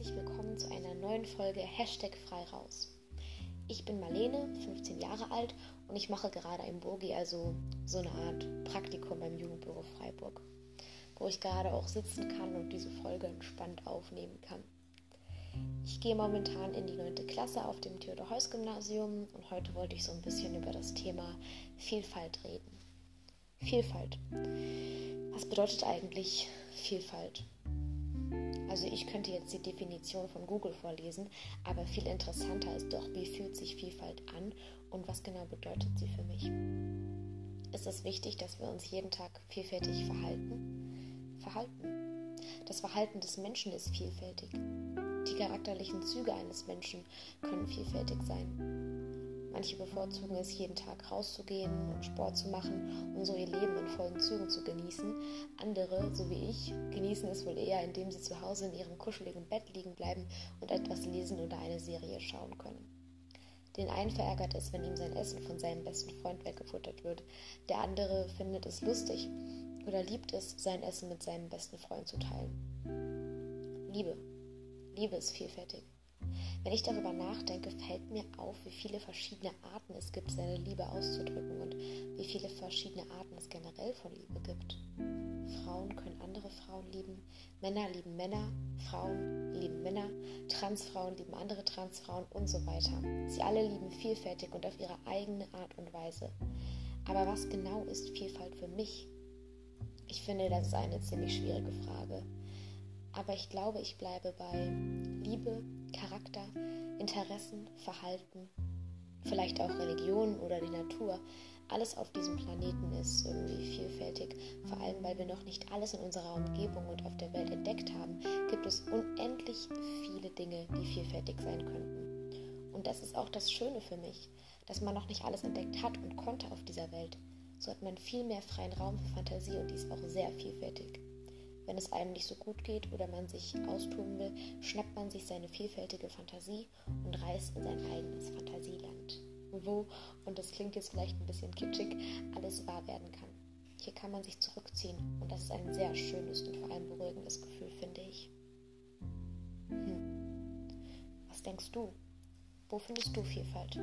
herzlich willkommen zu einer neuen Folge Hashtag frei raus. Ich bin Marlene, 15 Jahre alt und ich mache gerade ein Burgi, also so eine Art Praktikum beim Jugendbüro Freiburg, wo ich gerade auch sitzen kann und diese Folge entspannt aufnehmen kann. Ich gehe momentan in die 9. Klasse auf dem Theodor-Heuss-Gymnasium und heute wollte ich so ein bisschen über das Thema Vielfalt reden. Vielfalt. Was bedeutet eigentlich Vielfalt? Also ich könnte jetzt die Definition von Google vorlesen, aber viel interessanter ist doch, wie fühlt sich Vielfalt an und was genau bedeutet sie für mich. Ist es wichtig, dass wir uns jeden Tag vielfältig verhalten? Verhalten. Das Verhalten des Menschen ist vielfältig. Die charakterlichen Züge eines Menschen können vielfältig sein. Manche bevorzugen es, jeden Tag rauszugehen und Sport zu machen, um so ihr Leben in vollen Zügen zu genießen. Andere, so wie ich, genießen es wohl eher, indem sie zu Hause in ihrem kuscheligen Bett liegen bleiben und etwas lesen oder eine Serie schauen können. Den einen verärgert es, wenn ihm sein Essen von seinem besten Freund weggefuttert wird. Der andere findet es lustig oder liebt es, sein Essen mit seinem besten Freund zu teilen. Liebe. Liebe ist vielfältig. Wenn ich darüber nachdenke, fällt mir auf, wie viele verschiedene Arten es gibt, seine Liebe auszudrücken und wie viele verschiedene Arten es generell von Liebe gibt. Frauen können andere Frauen lieben, Männer lieben Männer, Frauen lieben Männer, Transfrauen lieben andere Transfrauen und so weiter. Sie alle lieben vielfältig und auf ihre eigene Art und Weise. Aber was genau ist Vielfalt für mich? Ich finde, das ist eine ziemlich schwierige Frage. Aber ich glaube, ich bleibe bei Liebe, Charakter, Interessen, Verhalten, vielleicht auch Religion oder die Natur. Alles auf diesem Planeten ist irgendwie vielfältig. Vor allem, weil wir noch nicht alles in unserer Umgebung und auf der Welt entdeckt haben, gibt es unendlich viele Dinge, die vielfältig sein könnten. Und das ist auch das Schöne für mich, dass man noch nicht alles entdeckt hat und konnte auf dieser Welt. So hat man viel mehr freien Raum für Fantasie und die ist auch sehr vielfältig. Wenn es einem nicht so gut geht oder man sich austoben will, schnappt man sich seine vielfältige Fantasie und reist in sein eigenes Fantasieland. Wo, und das klingt jetzt vielleicht ein bisschen kitschig, alles wahr werden kann. Hier kann man sich zurückziehen und das ist ein sehr schönes und vor allem beruhigendes Gefühl, finde ich. Hm. Was denkst du? Wo findest du Vielfalt?